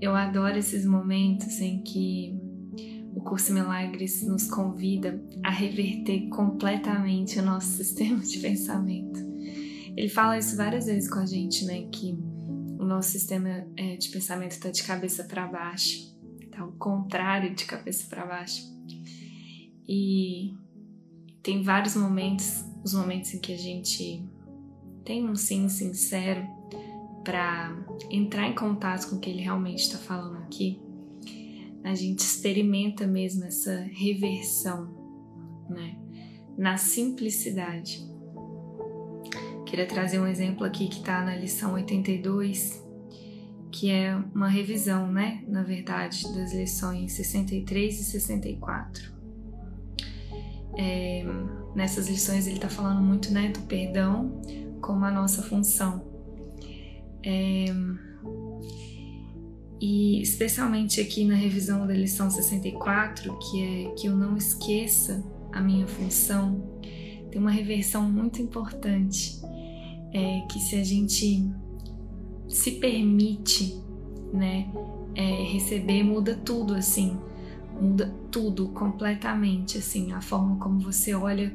eu adoro esses momentos em que o Curso Milagres nos convida a reverter completamente o nosso sistema de pensamento. Ele fala isso várias vezes com a gente, né? Que o nosso sistema é, de pensamento está de cabeça para baixo, tá o contrário de cabeça para baixo. E tem vários momentos, os momentos em que a gente tem um sim sincero para entrar em contato com o que ele realmente está falando aqui, a gente experimenta mesmo essa reversão, né? Na simplicidade. Queria trazer um exemplo aqui que está na lição 82, que é uma revisão, né? Na verdade, das lições 63 e 64. É, nessas lições ele está falando muito, né, do perdão como a nossa função. É, e especialmente aqui na revisão da lição 64, que é que eu não esqueça a minha função, tem uma reversão muito importante, é que se a gente se permite, né, é, receber, muda tudo assim, muda tudo completamente, assim, a forma como você olha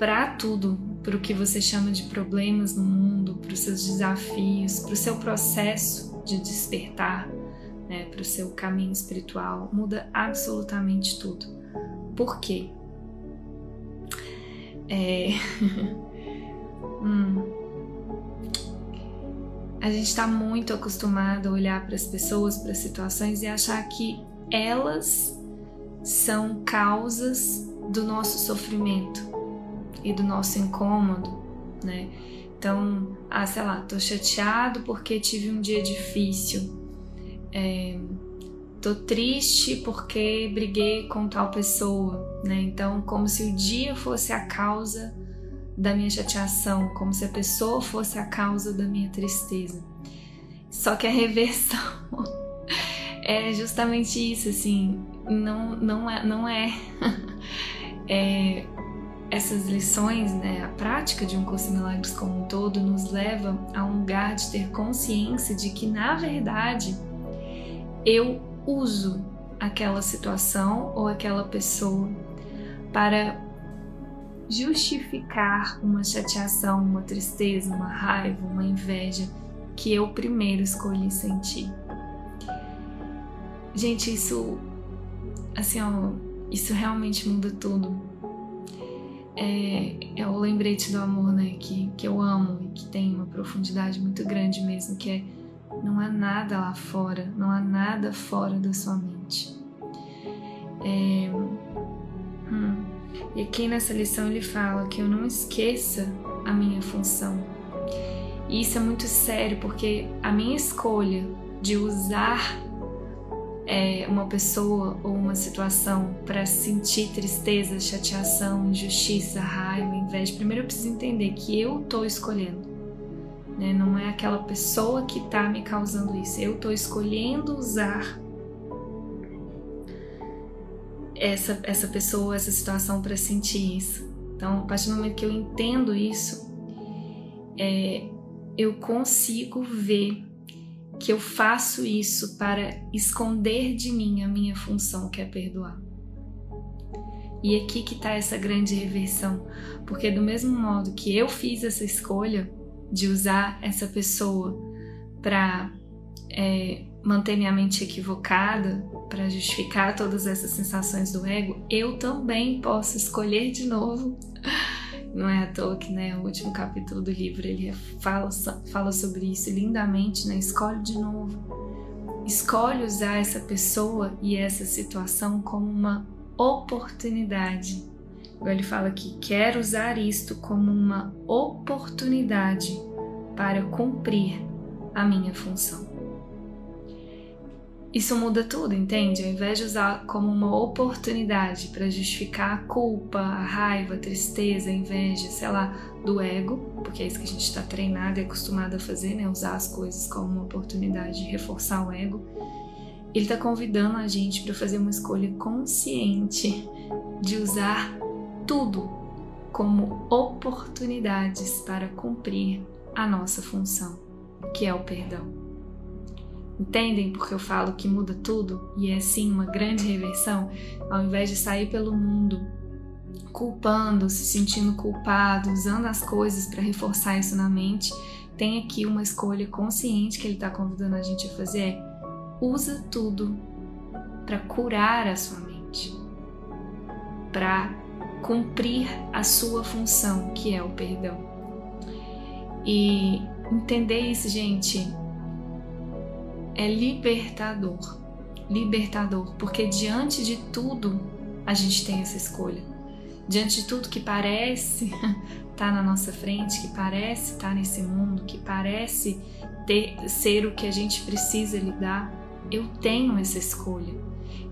para tudo, para o que você chama de problemas no mundo, para os seus desafios, para o seu processo de despertar né, para o seu caminho espiritual, muda absolutamente tudo. Por quê? É... hum. A gente está muito acostumado a olhar para as pessoas, para as situações e achar que elas são causas do nosso sofrimento e do nosso incômodo, né? Então, ah, sei lá, tô chateado porque tive um dia difícil. É, tô triste porque briguei com tal pessoa, né? Então, como se o dia fosse a causa da minha chateação, como se a pessoa fosse a causa da minha tristeza. Só que a reversão é justamente isso, assim, não, não é, não é, é essas lições, né, a prática de um curso de milagres como um todo, nos leva a um lugar de ter consciência de que, na verdade, eu uso aquela situação ou aquela pessoa para justificar uma chateação, uma tristeza, uma raiva, uma inveja que eu primeiro escolhi sentir. Gente, isso assim, ó, isso realmente muda tudo é, é o lembrete do amor, né? Que, que eu amo e que tem uma profundidade muito grande mesmo, que é não há nada lá fora, não há nada fora da sua mente. É, hum, e aqui nessa lição ele fala que eu não esqueça a minha função. E isso é muito sério porque a minha escolha de usar é, uma pessoa ou uma situação para sentir tristeza, chateação, injustiça, raiva, inveja, primeiro eu preciso entender que eu estou escolhendo. Né? Não é aquela pessoa que está me causando isso. Eu estou escolhendo usar essa, essa pessoa, essa situação para sentir isso. Então, a partir do momento que eu entendo isso, é, eu consigo ver que eu faço isso para esconder de mim a minha função, que é perdoar. E aqui que está essa grande reversão, porque do mesmo modo que eu fiz essa escolha de usar essa pessoa para é, manter minha mente equivocada, para justificar todas essas sensações do ego, eu também posso escolher de novo não é à toa que né, o último capítulo do livro ele fala, fala sobre isso lindamente, né? Escolhe de novo. Escolhe usar essa pessoa e essa situação como uma oportunidade. Agora ele fala que quer usar isto como uma oportunidade para cumprir a minha função. Isso muda tudo, entende? Ao invés de usar como uma oportunidade para justificar a culpa, a raiva, a tristeza, a inveja, sei lá, do ego, porque é isso que a gente está treinado e acostumado a fazer, né? Usar as coisas como uma oportunidade de reforçar o ego. Ele está convidando a gente para fazer uma escolha consciente de usar tudo como oportunidades para cumprir a nossa função, que é o perdão. Entendem porque eu falo que muda tudo e é sim uma grande reversão? Ao invés de sair pelo mundo culpando, se sentindo culpado, usando as coisas para reforçar isso na mente, tem aqui uma escolha consciente que ele está convidando a gente a fazer: é usa tudo para curar a sua mente, para cumprir a sua função, que é o perdão. E entender isso, gente, é libertador. Libertador, porque diante de tudo a gente tem essa escolha. Diante de tudo que parece estar tá na nossa frente, que parece estar tá nesse mundo, que parece ter, ser o que a gente precisa lidar, eu tenho essa escolha.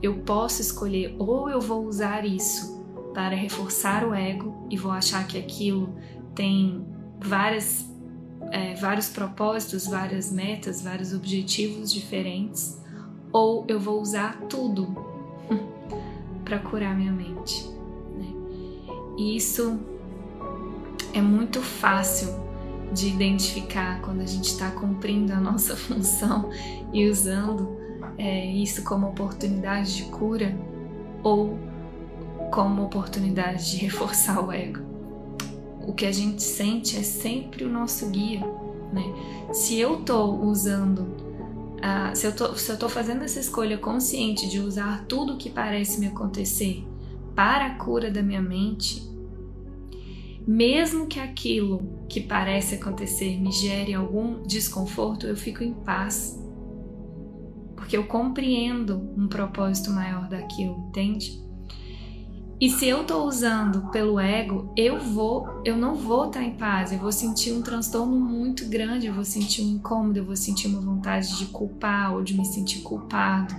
Eu posso escolher ou eu vou usar isso para reforçar o ego e vou achar que aquilo tem várias, é, vários propósitos, várias metas, vários objetivos diferentes, ou eu vou usar tudo para curar minha mente. Né? E isso é muito fácil de identificar quando a gente está cumprindo a nossa função e usando é, isso como oportunidade de cura ou como oportunidade de reforçar o ego. O que a gente sente é sempre o nosso guia, né? Se eu estou usando, uh, se, eu tô, se eu tô fazendo essa escolha consciente de usar tudo que parece me acontecer para a cura da minha mente, mesmo que aquilo que parece acontecer me gere algum desconforto, eu fico em paz. Porque eu compreendo um propósito maior daquilo, entende? E se eu tô usando pelo ego, eu vou, eu não vou estar tá em paz, eu vou sentir um transtorno muito grande, eu vou sentir um incômodo, eu vou sentir uma vontade de culpar ou de me sentir culpado.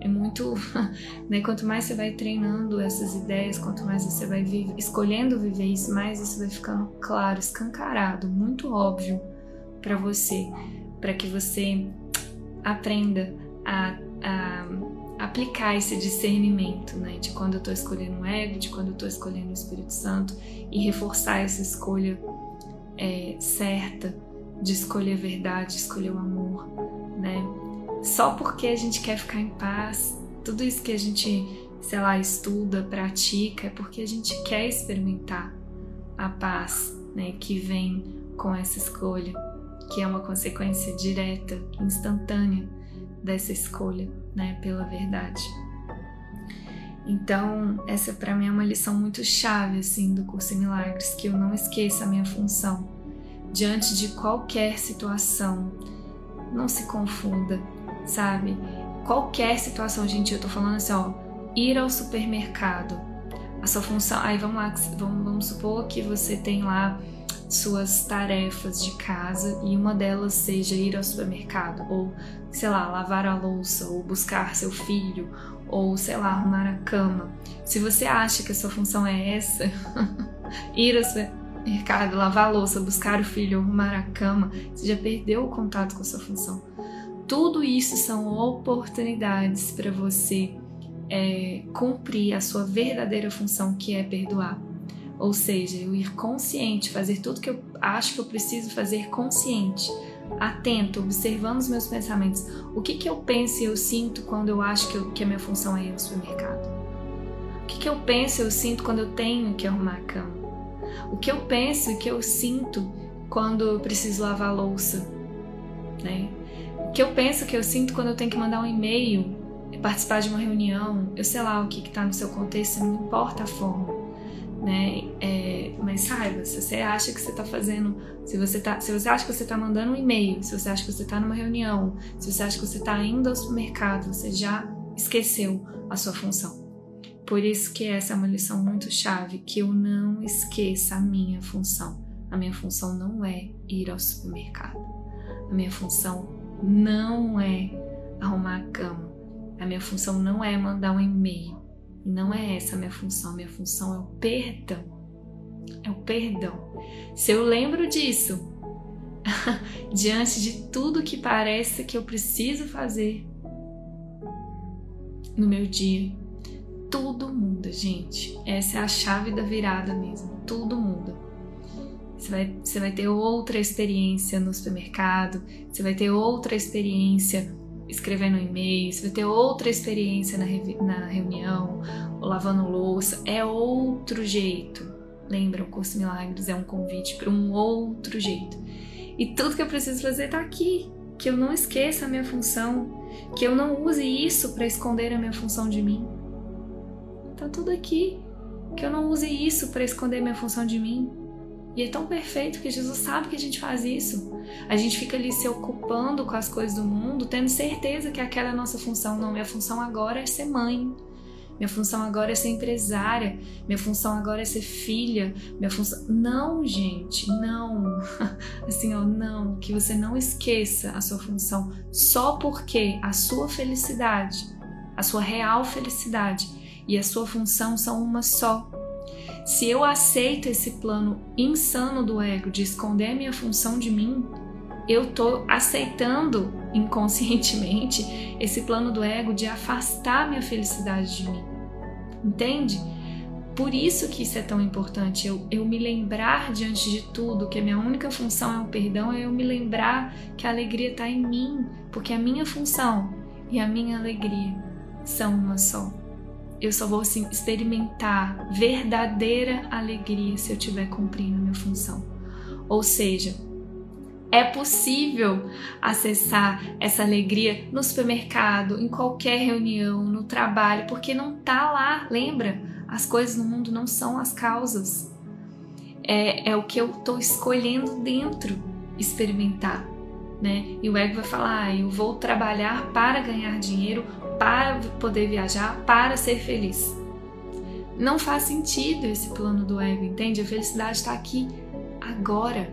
É muito, né? Quanto mais você vai treinando essas ideias, quanto mais você vai vive, escolhendo viver isso, mais isso vai ficando claro, escancarado, muito óbvio para você, para que você aprenda a, a aplicar esse discernimento, né, de quando eu estou escolhendo o ego, de quando eu estou escolhendo o Espírito Santo e reforçar essa escolha é, certa de escolher a verdade, escolher o amor, né? Só porque a gente quer ficar em paz, tudo isso que a gente, sei lá, estuda, pratica, é porque a gente quer experimentar a paz, né, que vem com essa escolha, que é uma consequência direta, instantânea dessa escolha, né, pela verdade. Então, essa para mim é uma lição muito chave assim do curso em milagres, que eu não esqueça a minha função diante de qualquer situação. Não se confunda, sabe? Qualquer situação, gente, eu tô falando assim, ó, ir ao supermercado. A sua função, aí vamos lá, vamos, vamos supor que você tem lá suas tarefas de casa e uma delas seja ir ao supermercado ou, sei lá, lavar a louça ou buscar seu filho ou, sei lá, arrumar a cama. Se você acha que a sua função é essa, ir ao supermercado, lavar a louça, buscar o filho, arrumar a cama, você já perdeu o contato com a sua função. Tudo isso são oportunidades para você é, cumprir a sua verdadeira função, que é perdoar. Ou seja, eu ir consciente, fazer tudo que eu acho que eu preciso fazer consciente, atento, observando os meus pensamentos. O que, que eu penso e eu sinto quando eu acho que, eu, que a minha função é ir ao supermercado? O que, que eu penso e eu sinto quando eu tenho que arrumar a cama? O que eu penso e que eu sinto quando eu preciso lavar a louça? Né? O que eu penso que eu sinto quando eu tenho que mandar um e-mail, participar de uma reunião, eu sei lá o que está no seu contexto, não importa a forma né? É, mas saiba, se você acha que você está fazendo, se você tá, se você acha que você está mandando um e-mail, se você acha que você está numa reunião, se você acha que você está indo ao supermercado, você já esqueceu a sua função. Por isso que essa é uma lição muito chave, que eu não esqueça a minha função. A minha função não é ir ao supermercado. A minha função não é arrumar a cama. A minha função não é mandar um e-mail. E não é essa a minha função, minha função é o perdão. É o perdão. Se eu lembro disso, diante de tudo que parece que eu preciso fazer no meu dia, tudo muda, gente. Essa é a chave da virada mesmo. Tudo muda. Você vai, você vai ter outra experiência no supermercado, você vai ter outra experiência escrevendo e-mail, você vai ter outra experiência na, na reunião, ou lavando louça, é outro jeito. Lembra, o curso Milagres é um convite para um outro jeito. E tudo que eu preciso fazer está aqui. Que eu não esqueça a minha função, que eu não use isso para esconder a minha função de mim. Tá tudo aqui. Que eu não use isso para esconder a minha função de mim. E é tão perfeito que Jesus sabe que a gente faz isso. A gente fica ali se ocupando com as coisas do mundo, tendo certeza que aquela é a nossa função. Não, minha função agora é ser mãe. Minha função agora é ser empresária. Minha função agora é ser filha. Minha função. Não, gente, não. Assim, ó, não. Que você não esqueça a sua função só porque a sua felicidade, a sua real felicidade e a sua função são uma só. Se eu aceito esse plano insano do ego de esconder a minha função de mim, eu tô aceitando inconscientemente esse plano do ego de afastar minha felicidade de mim. Entende? Por isso que isso é tão importante, eu, eu me lembrar diante de tudo que a minha única função é o perdão, é eu me lembrar que a alegria está em mim, porque a minha função e a minha alegria são uma só eu só vou assim, experimentar verdadeira alegria se eu estiver cumprindo a minha função. Ou seja, é possível acessar essa alegria no supermercado, em qualquer reunião, no trabalho, porque não tá lá. Lembra? As coisas no mundo não são as causas. É, é o que eu estou escolhendo dentro experimentar. Né? E o ego vai falar: ah, eu vou trabalhar para ganhar dinheiro para poder viajar, para ser feliz. Não faz sentido esse plano do ego, entende? A felicidade está aqui agora,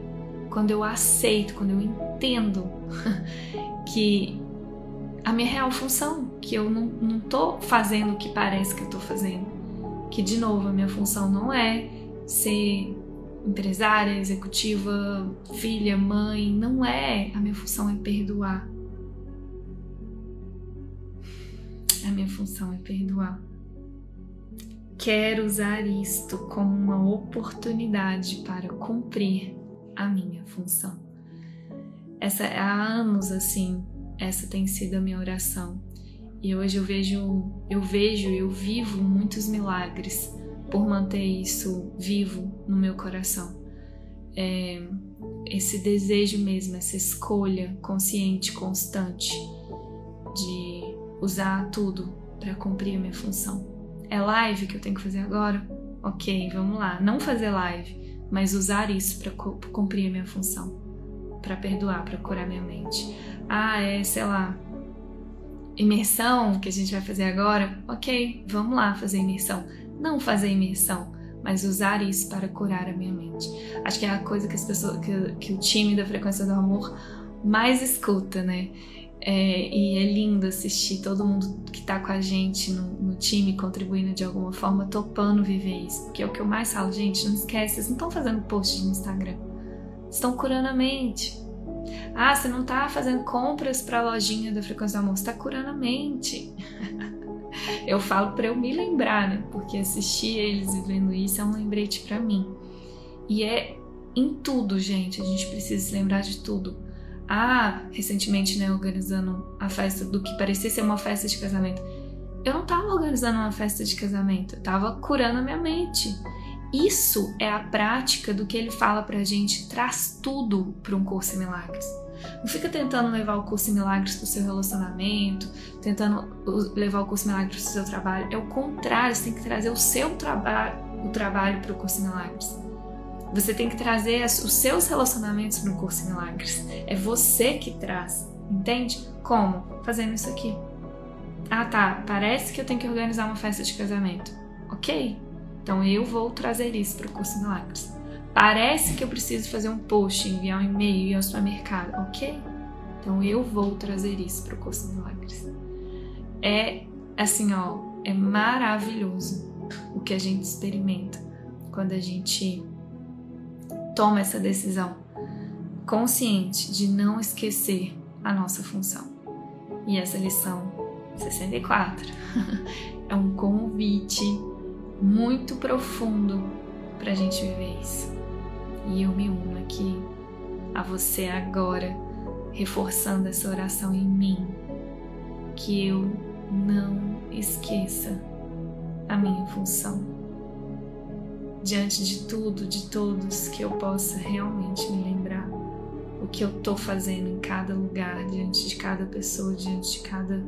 quando eu aceito, quando eu entendo que a minha real função, que eu não, não tô fazendo o que parece que eu tô fazendo. Que, de novo, a minha função não é ser empresária, executiva, filha, mãe, não é. A minha função é perdoar. A minha função é perdoar. Quero usar isto como uma oportunidade para cumprir a minha função. Essa há anos assim, essa tem sido a minha oração. E hoje eu vejo, eu vejo, eu vivo muitos milagres por manter isso vivo no meu coração. É, esse desejo mesmo, essa escolha consciente, constante de usar tudo para cumprir a minha função. É live que eu tenho que fazer agora? Ok, vamos lá. Não fazer live, mas usar isso para cumprir a minha função, para perdoar, para curar minha mente. Ah, é, sei lá, imersão que a gente vai fazer agora? Ok, vamos lá fazer imersão. Não fazer imersão, mas usar isso para curar a minha mente. Acho que é a coisa que as pessoas, que, que o time da frequência do amor mais escuta, né? É, e é lindo assistir todo mundo que está com a gente no, no, time contribuindo de alguma forma, topando viver isso. Porque é o que eu mais falo, gente, não esquece, vocês não estão fazendo post no Instagram. Estão curando a mente. Ah, você não está fazendo compras para a lojinha da Frequência do Amor, você está curando a mente. eu falo para eu me lembrar, né? Porque assistir eles vivendo isso é um lembrete para mim. E é em tudo, gente, a gente precisa se lembrar de tudo ah, recentemente, né, organizando a festa do que parecia ser uma festa de casamento. Eu não estava organizando uma festa de casamento, eu estava curando a minha mente. Isso é a prática do que ele fala pra gente, traz tudo para um curso em milagres. Não fica tentando levar o curso em milagres pro seu relacionamento, tentando levar o curso em milagres pro seu trabalho. É o contrário, você tem que trazer o seu trabalho, o trabalho pro curso em milagres. Você tem que trazer os seus relacionamentos para o curso milagres. É você que traz, entende? Como? Fazendo isso aqui. Ah, tá. Parece que eu tenho que organizar uma festa de casamento. Ok. Então eu vou trazer isso para o curso milagres. Parece que eu preciso fazer um post, enviar um e-mail, ir ao supermercado. Ok. Então eu vou trazer isso para o curso milagres. É assim, ó, é maravilhoso o que a gente experimenta quando a gente toma essa decisão consciente de não esquecer a nossa função. E essa lição 64 é um convite muito profundo para a gente viver isso. E eu me uno aqui a você agora, reforçando essa oração em mim, que eu não esqueça a minha função. Diante de tudo, de todos, que eu possa realmente me lembrar o que eu estou fazendo em cada lugar, diante de cada pessoa, diante de cada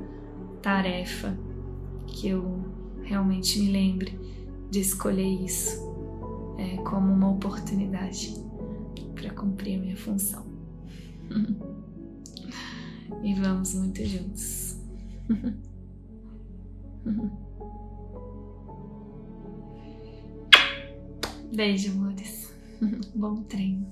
tarefa, que eu realmente me lembre de escolher isso é, como uma oportunidade para cumprir a minha função. e vamos muito juntos. Beijo, amores. Bom treino.